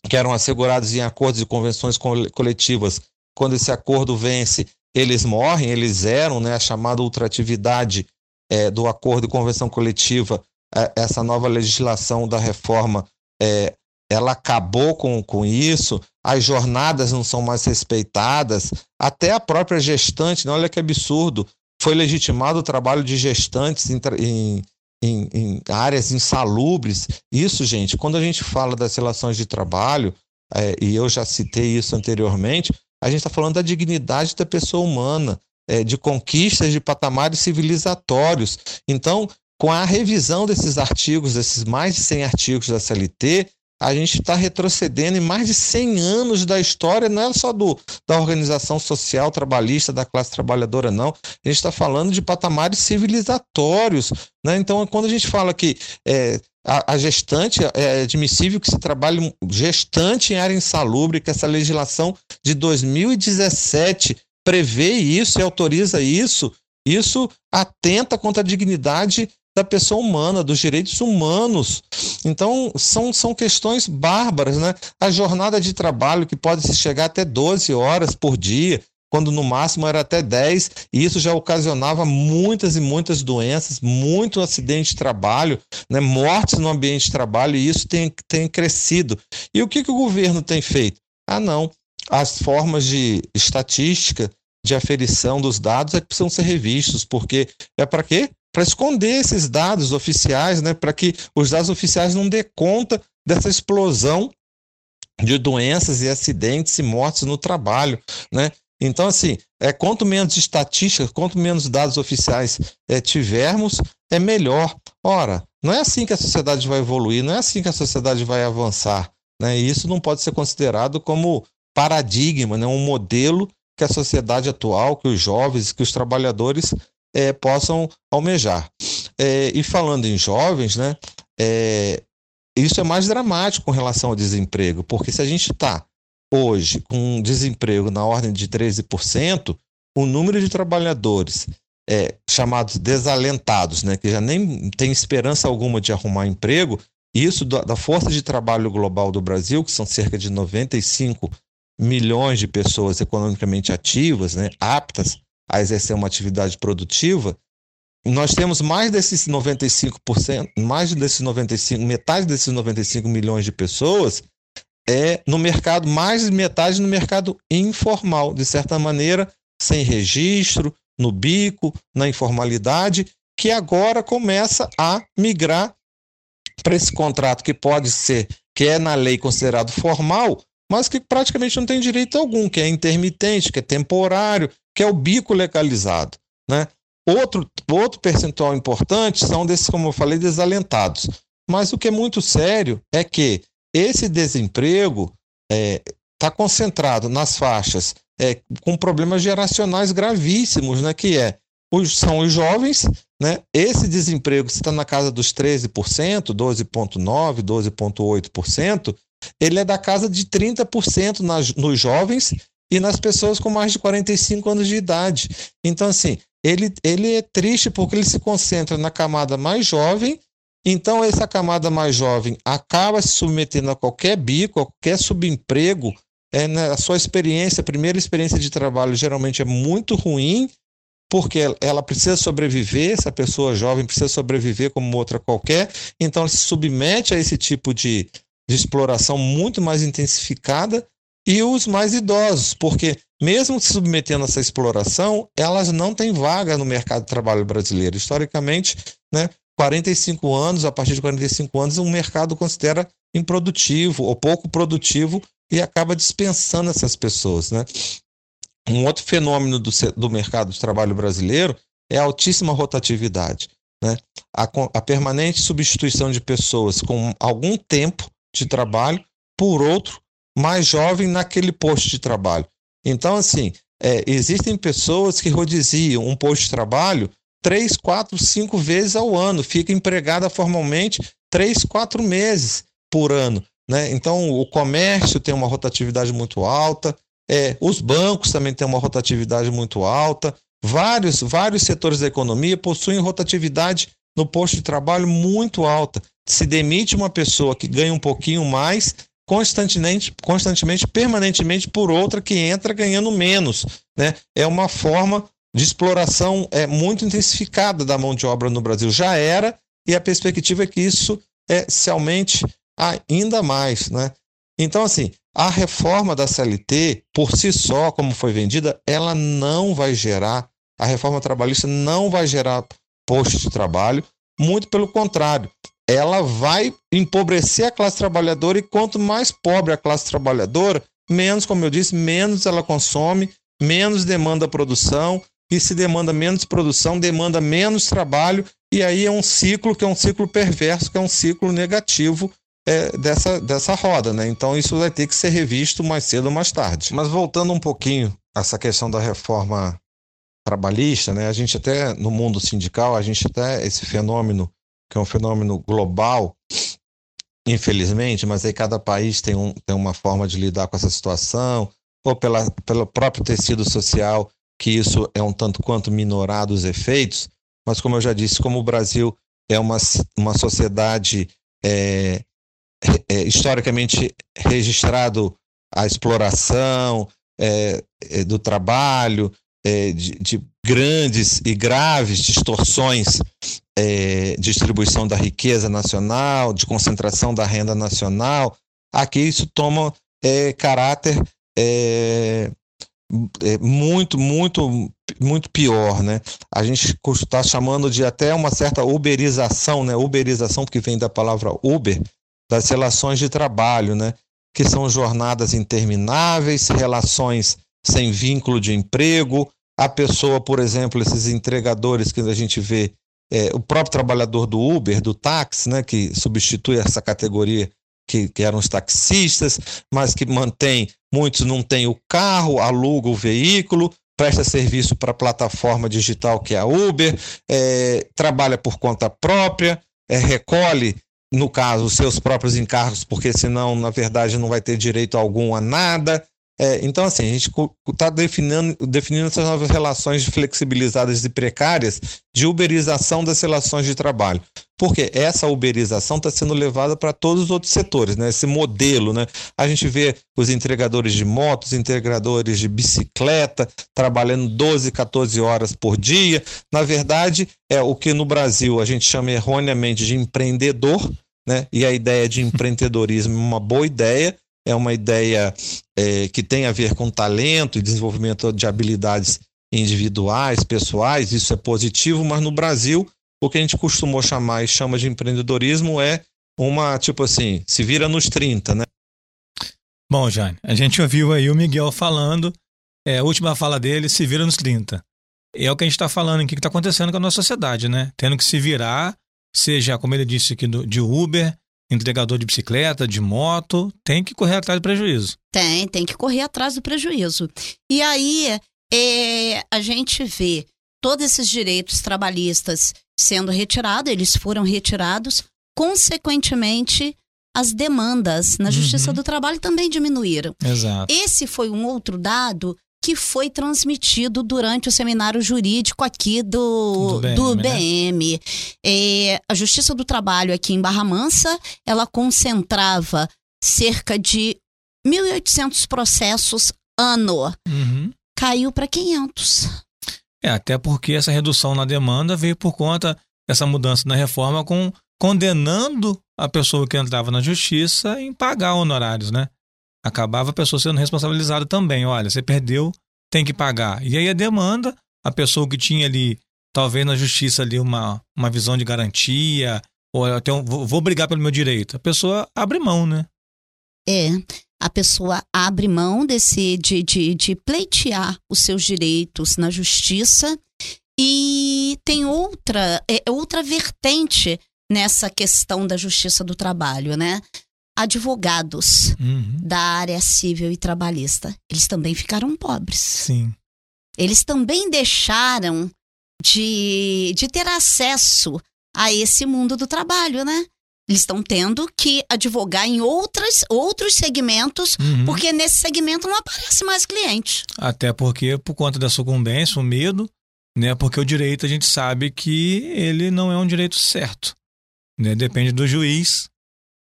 que eram assegurados em acordos e convenções coletivas, quando esse acordo vence, eles morrem, eles eram, né, a chamada ultratividade é, do acordo e convenção coletiva, é, essa nova legislação da reforma, é, ela acabou com, com isso, as jornadas não são mais respeitadas, até a própria gestante, né, olha que absurdo, foi legitimado o trabalho de gestantes em, em, em, em áreas insalubres. Isso, gente, quando a gente fala das relações de trabalho, é, e eu já citei isso anteriormente, a gente está falando da dignidade da pessoa humana, é, de conquistas de patamares civilizatórios. Então, com a revisão desses artigos, desses mais de 100 artigos da CLT, a gente está retrocedendo em mais de 100 anos da história, não é só do, da organização social trabalhista, da classe trabalhadora, não. A gente está falando de patamares civilizatórios. Né? Então, quando a gente fala que é, a, a, gestante, é admissível que se trabalhe gestante em área insalubre, que essa legislação de 2017 prevê isso e autoriza isso, isso atenta contra a dignidade da pessoa humana, dos direitos humanos. Então, são, são questões bárbaras, né? A jornada de trabalho que pode chegar até 12 horas por dia, quando no máximo era até 10, e isso já ocasionava muitas e muitas doenças, muito acidente de trabalho, né? mortes no ambiente de trabalho, e isso tem, tem crescido. E o que, que o governo tem feito? Ah, não. As formas de estatística, de aferição dos dados é que precisam ser revistos, porque é para quê? Para esconder esses dados oficiais, né, para que os dados oficiais não dê conta dessa explosão de doenças e acidentes e mortes no trabalho, né? Então, assim, é, quanto menos estatísticas, quanto menos dados oficiais é, tivermos, é melhor. Ora, não é assim que a sociedade vai evoluir, não é assim que a sociedade vai avançar. Né? E isso não pode ser considerado como paradigma, né? um modelo que a sociedade atual, que os jovens, que os trabalhadores é, possam almejar. É, e falando em jovens, né, é, isso é mais dramático com relação ao desemprego, porque se a gente está hoje com um desemprego na ordem de 13%, o número de trabalhadores é, chamados desalentados, né, que já nem tem esperança alguma de arrumar emprego, isso da, da força de trabalho global do Brasil, que são cerca de 95 milhões de pessoas economicamente ativas, né, aptas a exercer uma atividade produtiva, nós temos mais desses 95%, mais desses 95, metade desses 95 milhões de pessoas é no mercado, mais de metade no mercado informal, de certa maneira, sem registro, no bico, na informalidade, que agora começa a migrar para esse contrato que pode ser, que é na lei considerado formal, mas que praticamente não tem direito algum, que é intermitente, que é temporário, que é o bico legalizado. Né? Outro, outro percentual importante são desses, como eu falei, desalentados. Mas o que é muito sério é que esse desemprego está é, tá concentrado nas faixas é, com problemas geracionais gravíssimos, né? que é os, são os jovens, né? esse desemprego está na casa dos 13%, 12,9%, 12,8%, ele é da casa de 30% nas, nos jovens e nas pessoas com mais de 45 anos de idade. Então, assim, ele, ele é triste porque ele se concentra na camada mais jovem, então essa camada mais jovem acaba se submetendo a qualquer bico, a qualquer subemprego. É, né, a sua experiência, a primeira experiência de trabalho geralmente é muito ruim, porque ela precisa sobreviver, essa pessoa jovem precisa sobreviver como outra qualquer, então ela se submete a esse tipo de, de exploração muito mais intensificada e os mais idosos, porque mesmo se submetendo a essa exploração, elas não têm vaga no mercado de trabalho brasileiro. Historicamente, né, 45 anos, a partir de 45 anos, o mercado considera improdutivo ou pouco produtivo e acaba dispensando essas pessoas. Né? Um outro fenômeno do, do mercado de trabalho brasileiro é a altíssima rotatividade. Né? A, a permanente substituição de pessoas com algum tempo de trabalho por outro mais jovem naquele posto de trabalho. Então, assim, é, existem pessoas que rodiziam um posto de trabalho três, quatro, cinco vezes ao ano, fica empregada formalmente três, quatro meses por ano. Né? Então, o comércio tem uma rotatividade muito alta, é, os bancos também têm uma rotatividade muito alta, Vários, vários setores da economia possuem rotatividade no posto de trabalho muito alta. Se demite uma pessoa que ganha um pouquinho mais, constantemente, constantemente, permanentemente por outra que entra ganhando menos. Né? É uma forma de exploração é, muito intensificada da mão de obra no Brasil. Já era, e a perspectiva é que isso é, se aumente ainda mais. Né? Então, assim, a reforma da CLT, por si só, como foi vendida, ela não vai gerar, a reforma trabalhista não vai gerar postos de trabalho, muito pelo contrário, ela vai empobrecer a classe trabalhadora e quanto mais pobre a classe trabalhadora, menos, como eu disse, menos ela consome, menos demanda produção, e se demanda menos produção, demanda menos trabalho, e aí é um ciclo que é um ciclo perverso, que é um ciclo negativo é, dessa, dessa roda, né? Então isso vai ter que ser revisto mais cedo ou mais tarde. Mas voltando um pouquinho a essa questão da reforma trabalhista, né? A gente até no mundo sindical, a gente até esse fenômeno que é um fenômeno global, infelizmente, mas aí cada país tem, um, tem uma forma de lidar com essa situação, ou pela, pelo próprio tecido social, que isso é um tanto quanto minorado os efeitos, mas como eu já disse, como o Brasil é uma, uma sociedade é, é, historicamente registrado a exploração é, é do trabalho, é, de, de, grandes e graves distorções é, distribuição da riqueza nacional, de concentração da renda nacional, aqui isso toma é, caráter é, é muito, muito, muito pior, né? A gente está chamando de até uma certa uberização, né? Uberização, porque vem da palavra Uber, das relações de trabalho, né? Que são jornadas intermináveis, relações sem vínculo de emprego. A pessoa, por exemplo, esses entregadores que a gente vê é, o próprio trabalhador do Uber, do táxi, né, que substitui essa categoria que, que, eram os taxistas, mas que mantém, muitos não têm o carro, alugam o veículo, presta serviço para a plataforma digital que é a Uber, é, trabalha por conta própria, é, recolhe, no caso, os seus próprios encargos, porque senão, na verdade, não vai ter direito algum a nada. É, então, assim, a gente está definindo, definindo essas novas relações flexibilizadas e precárias de uberização das relações de trabalho. Porque essa uberização está sendo levada para todos os outros setores, né? Esse modelo, né? A gente vê os entregadores de motos, entregadores de bicicleta, trabalhando 12, 14 horas por dia. Na verdade, é o que no Brasil a gente chama erroneamente de empreendedor, né? E a ideia de empreendedorismo é uma boa ideia, é uma ideia é, que tem a ver com talento e desenvolvimento de habilidades individuais, pessoais, isso é positivo, mas no Brasil, o que a gente costumou chamar e chama de empreendedorismo é uma, tipo assim, se vira nos 30, né? Bom, Jane, a gente ouviu aí o Miguel falando, é, a última fala dele, se vira nos 30. É o que a gente está falando aqui, que está acontecendo com a nossa sociedade, né? Tendo que se virar, seja, como ele disse aqui, de Uber, entregador de bicicleta, de moto, tem que correr atrás do prejuízo. Tem, tem que correr atrás do prejuízo. E aí é, a gente vê todos esses direitos trabalhistas sendo retirados, eles foram retirados, consequentemente as demandas na Justiça uhum. do Trabalho também diminuíram. Exato. Esse foi um outro dado que foi transmitido durante o seminário jurídico aqui do, do BM. Do BM. Né? É, a Justiça do Trabalho aqui em Barra Mansa, ela concentrava cerca de 1.800 processos ano. Uhum. Caiu para 500. É, até porque essa redução na demanda veio por conta dessa mudança na reforma com condenando a pessoa que entrava na justiça em pagar honorários, né? Acabava a pessoa sendo responsabilizada também. Olha, você perdeu, tem que pagar. E aí a demanda, a pessoa que tinha ali, talvez na justiça ali, uma, uma visão de garantia, ou até um, vou, vou brigar pelo meu direito, a pessoa abre mão, né? É, a pessoa abre mão desse de, de, de pleitear os seus direitos na justiça e tem outra, é, outra vertente nessa questão da justiça do trabalho, né? Advogados uhum. da área civil e trabalhista, eles também ficaram pobres. Sim. Eles também deixaram de, de ter acesso a esse mundo do trabalho, né? Eles estão tendo que advogar em outras, outros segmentos, uhum. porque nesse segmento não aparece mais cliente. Até porque, por conta da sucumbência, o medo, né? Porque o direito a gente sabe que ele não é um direito certo, né? Depende do juiz.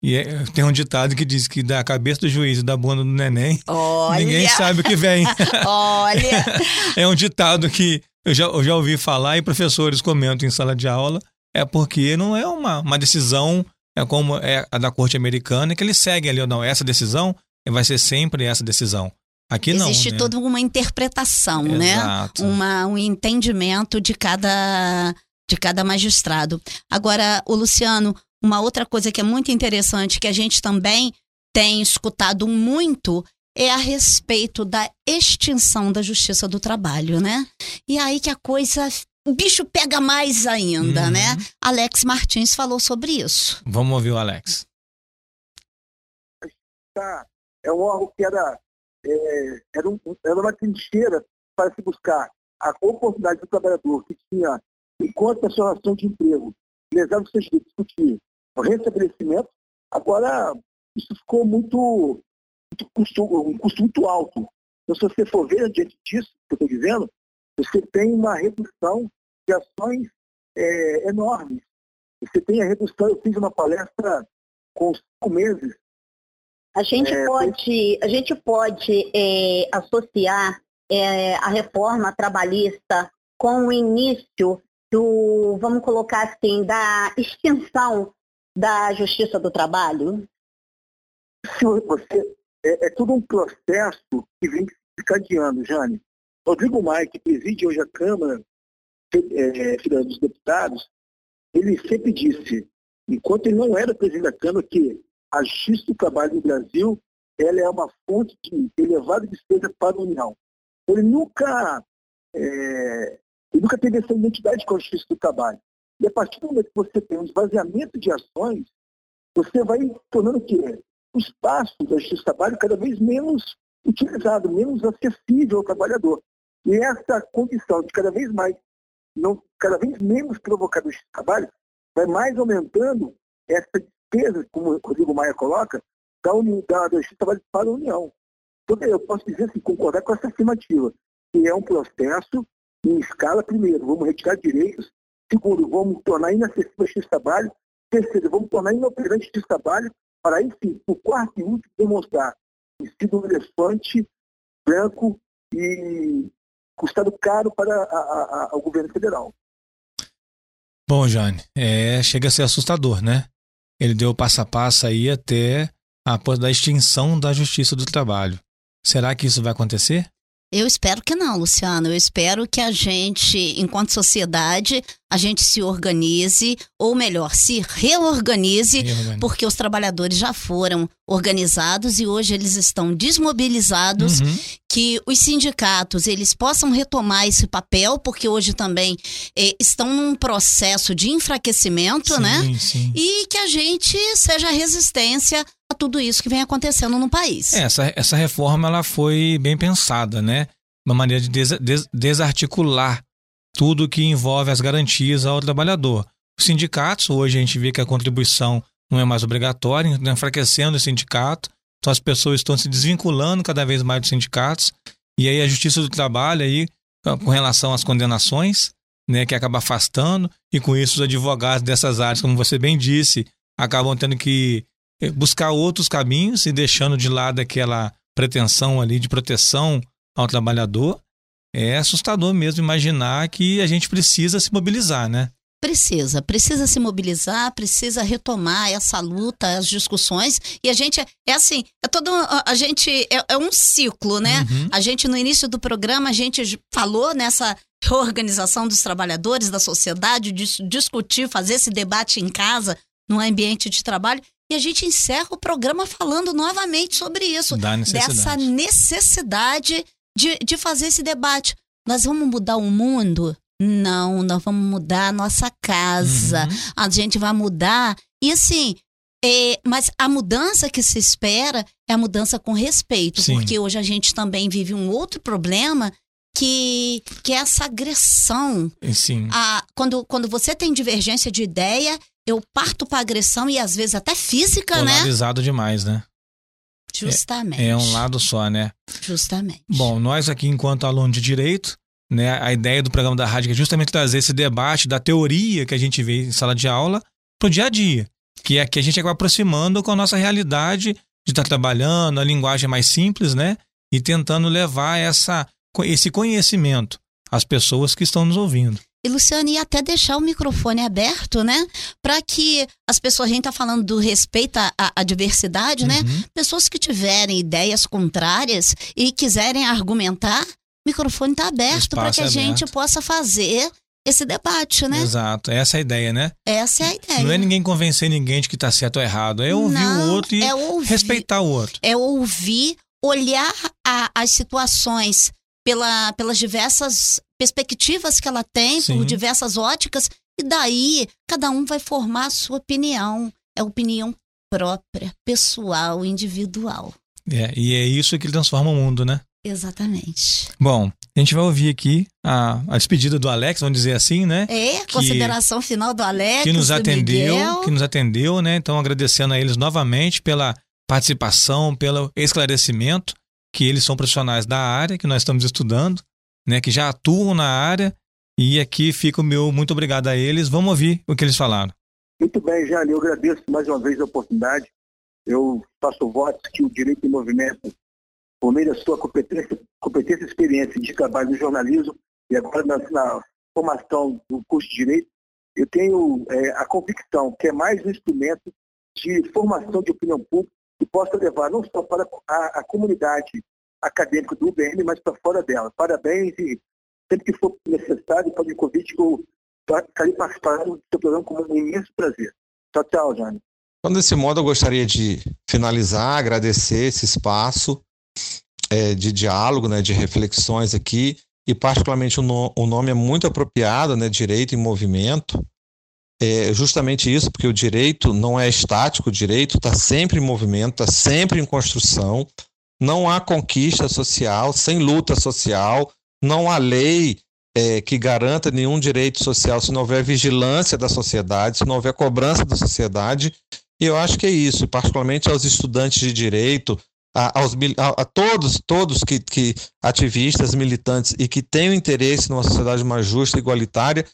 E é- tem um ditado que diz que da cabeça do juiz e da bunda do neném, Olha, ninguém sabe o que vem. olha. é um ditado que eu já, eu já ouvi falar e professores comentam em sala de aula. É porque não é uma, uma decisão é como é a da corte americana, que eles seguem ali ou não. Essa decisão vai ser sempre essa decisão. Aqui não. Existe né? toda uma interpretação, né? Exato. Uma, um entendimento de cada, de cada magistrado. Agora, o Luciano, uma outra coisa que é muito interessante, que a gente também tem escutado muito, é a respeito da extinção da justiça do trabalho, né? E aí que a coisa. O bicho pega mais ainda, Uhum. né? Alex Martins falou sobre isso. Vamos ouvir o Alex. tá, é um órgão que era, é, era, um- era uma trincheira para se buscar a oportunidade do trabalhador que tinha, enquanto a sua relação de emprego, lesava os seus direitos, discutir restabelecimento, agora isso ficou muito, muito custo, um custo muito alto. Então, se você for ver diante disso, que eu estou dizendo, você tem uma redução de ações é, enormes. Você tem a redução, eu fiz uma palestra com cinco meses A gente É, pode, a gente pode é, associar é, a reforma trabalhista com o início do, vamos colocar assim, da extinção da justiça do trabalho? você é, é tudo um processo que vem se encadeando, Jane. Rodrigo Maia, que preside hoje a Câmara é, Federal dos Deputados, ele sempre disse, enquanto ele não era presidente da Câmara, que a justiça do trabalho no Brasil ela é uma fonte de elevada despesa para a União. Ele nunca, é, ele nunca teve essa identidade com a justiça do trabalho. E a partir do momento que você tem um esvaziamento de ações, você vai tornando o quê? o espaço da justiça do trabalho cada vez menos utilizado, menos acessível ao trabalhador. E essa condição de cada vez mais, não, cada vez menos provocada a justiça do trabalho, vai mais aumentando essa despesa, como o Rodrigo Maia coloca, da, uni, da, da justiça do trabalho para a União. Então, eu posso dizer assim, concordar com essa afirmativa, que é um processo em escala, primeiro, vamos retirar direitos, segundo, vamos tornar inacessível a justiça do trabalho, terceiro, vamos tornar inoperante do trabalho, para aí sim, o quarto e último, demonstrar ter sido um elefante branco e custado caro para a, a, a, o governo federal. Bom, Jane, é, chega a ser assustador, né? Ele deu passo a passo aí até a ponto da extinção da justiça do trabalho. Será que isso vai acontecer? Eu espero que não, Luciano. Eu espero que a gente, enquanto sociedade, a gente se organize, ou melhor, se reorganize, Reorganize. porque os trabalhadores já foram organizados e hoje eles estão desmobilizados, Uhum. que os sindicatos eles possam retomar esse papel, porque hoje também eh, estão num processo de enfraquecimento, sim, né? Sim. E que a gente seja resistência a tudo isso que vem acontecendo no país. É, essa, essa reforma ela foi bem pensada, né? Uma maneira de des- des- desarticular tudo que envolve as garantias ao trabalhador. Os sindicatos, hoje a gente vê que a contribuição não é mais obrigatória, então enfraquecendo o sindicato, então as pessoas estão se desvinculando cada vez mais dos sindicatos, e aí a Justiça do Trabalho aí, com relação às condenações, né, que acaba afastando, e com isso os advogados dessas áreas, como você bem disse, acabam tendo que eh, buscar outros caminhos e deixando de lado aquela pretensão ali de proteção ao trabalhador. É assustador mesmo imaginar que a gente precisa se mobilizar, né? Precisa, precisa se mobilizar, precisa retomar essa luta, as discussões. E a gente, é assim, é todo. A, gente, é, é um ciclo, né? Uhum. A gente, no início do programa, a gente falou nessa reorganização dos trabalhadores, da sociedade, dis- discutir, fazer esse debate em casa, no ambiente de trabalho. E a gente encerra o programa falando novamente sobre isso. Da Dessa necessidade. De, de fazer esse debate. Nós vamos mudar o mundo? Não, nós vamos mudar a nossa casa. Uhum. A gente vai mudar. E assim, é, mas a mudança que se espera é a mudança com respeito, Sim. porque hoje a gente também vive um outro problema que, que é essa agressão. Sim. A, quando, quando você tem divergência de ideia, eu parto para agressão e às vezes até física, né? Polarizado demais, né? Justamente. É um lado só, né? Justamente. Bom, nós aqui, enquanto aluno de direito, né, a ideia do programa da rádio, é justamente trazer esse debate da teoria que a gente vê em sala de aula para o dia a dia, que é que a gente acaba aproximando com a nossa realidade de estar tá trabalhando, a linguagem mais simples, né? E tentando levar essa, esse conhecimento às pessoas que estão nos ouvindo. E Luciane, ia até deixar o microfone aberto, né? Para que as pessoas, a gente está falando do respeito à, à diversidade, né? uhum. né? Pessoas que tiverem ideias contrárias e quiserem argumentar, o microfone está aberto para que a é gente possa fazer esse debate, né? Exato, essa é a ideia, né? Essa é a ideia. Não é ninguém convencer ninguém de que está certo ou errado, é ouvir Não, o outro e é ouvir, respeitar o outro. É ouvir, olhar a, as situações pela, pelas diversas perspectivas que ela tem, Sim. por diversas óticas, e daí cada um vai formar a sua opinião. É opinião própria, pessoal, individual. É, e é isso que transforma o mundo, né? Exatamente. Bom, a gente vai ouvir aqui a, a despedida do Alex, vamos dizer assim, né? É, que, consideração final do Alex. Que nos atendeu, Miguel. que nos atendeu, né? Então, agradecendo a eles novamente pela participação, pelo esclarecimento, que eles são profissionais da área, que nós estamos estudando, né? Que já atuam na área. E aqui fica o meu muito obrigado a eles. Vamos ouvir o que eles falaram. Muito bem, Jane, eu agradeço mais uma vez a oportunidade. Eu faço votos que o Direito em Movimento por meio da sua competência, competência e experiência de trabalho no jornalismo e agora na, na formação do curso de Direito, eu tenho é, a convicção que é mais um instrumento de formação de opinião pública que possa levar não só para a, a comunidade acadêmica do UBM, mas para fora dela. Parabéns e sempre que for necessário, pode convite que eu estarei participando do seu programa com um imenso prazer. Tchau, tchau, Jane. Então, desse modo, eu gostaria de finalizar, agradecer esse espaço é, de diálogo, né, de reflexões aqui, e particularmente o, no, o nome é muito apropriado, né, Direito em Movimento, é justamente isso, porque o direito não é estático, o direito está sempre em movimento, está sempre em construção, não há conquista social sem luta social, não há lei é, que garanta nenhum direito social se não houver vigilância da sociedade, se não houver cobrança da sociedade. E eu acho que é isso, particularmente aos estudantes de direito, a, aos, a, a, todos, todos que, que ativistas, militantes e que tenham interesse numa sociedade mais justa e igualitária,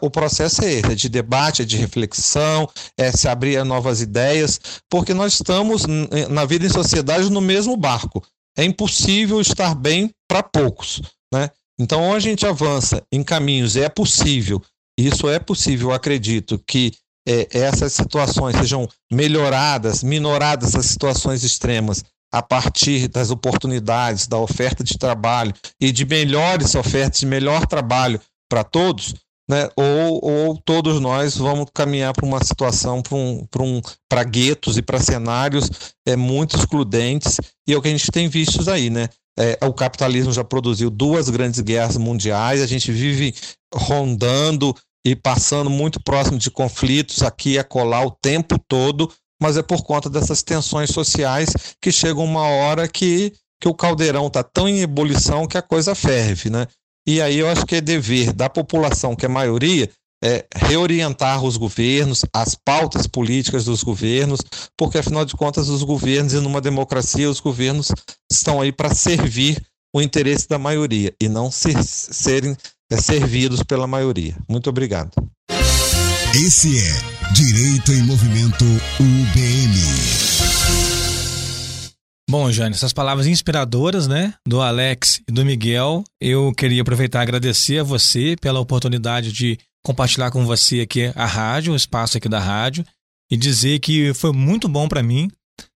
o processo é esse, é de debate, é de reflexão, é se abrir a novas ideias, porque nós estamos na vida em sociedade no mesmo barco. É impossível estar bem para poucos, né? Então, a gente avança em caminhos, é possível, isso é possível, acredito que é, essas situações sejam melhoradas, minoradas as situações extremas, a partir das oportunidades, da oferta de trabalho e de melhores ofertas, de melhor trabalho para todos, né? ou, ou todos nós vamos caminhar para uma situação, para um, um, guetos e para cenários é, muito excludentes, e é o que a gente tem visto aí. Né? É, o capitalismo já produziu duas grandes guerras mundiais, a gente vive rondando e passando muito próximo de conflitos aqui e acolá o tempo todo, mas é por conta dessas tensões sociais que chega uma hora que, que o caldeirão está tão em ebulição que a coisa ferve, né? E aí eu acho que é dever da população, que é a maioria, é reorientar os governos, as pautas políticas dos governos, porque afinal de contas os governos e numa democracia os governos estão aí para servir o interesse da maioria e não ser, serem é, servidos pela maioria. Muito obrigado. Esse é Direito em Movimento UBM. Bom, Jane, essas palavras inspiradoras, né, do Alex e do Miguel, eu queria aproveitar e agradecer a você pela oportunidade de compartilhar com você aqui a rádio, o espaço aqui da rádio, e dizer que foi muito bom para mim,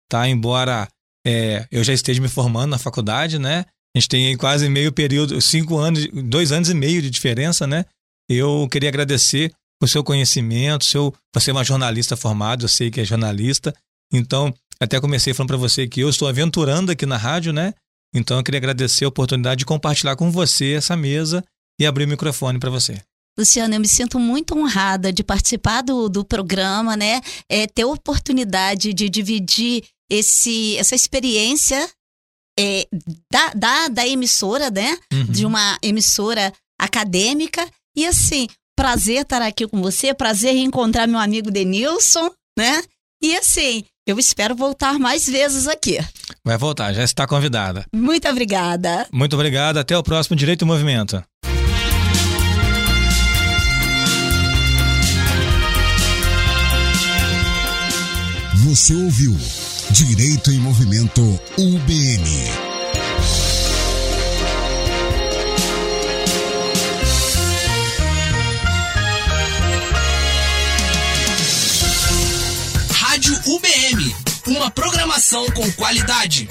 tá? Embora é, eu já esteja me formando na faculdade, né? A gente tem quase meio período, cinco anos, dois anos e meio de diferença, né? Eu queria agradecer o seu conhecimento, seu, você é uma jornalista formada, eu sei que é jornalista, então até comecei falando para você que eu estou aventurando aqui na rádio, né? Então eu queria agradecer a oportunidade de compartilhar com você essa mesa e abrir o microfone para você. Luciana, eu me sinto muito honrada de participar do, do programa, né? É, ter a oportunidade de dividir esse, essa experiência é, da, da, da, emissora, né? Uhum. De uma emissora acadêmica. E assim, prazer estar aqui com você, prazer reencontrar meu amigo Denilson, né? E assim, eu espero voltar mais vezes aqui. Vai voltar, já está convidada. Muito obrigada. Muito obrigado, até o próximo Direito e Movimento. Você ouviu Direito em Movimento UBN. Uma programação com qualidade.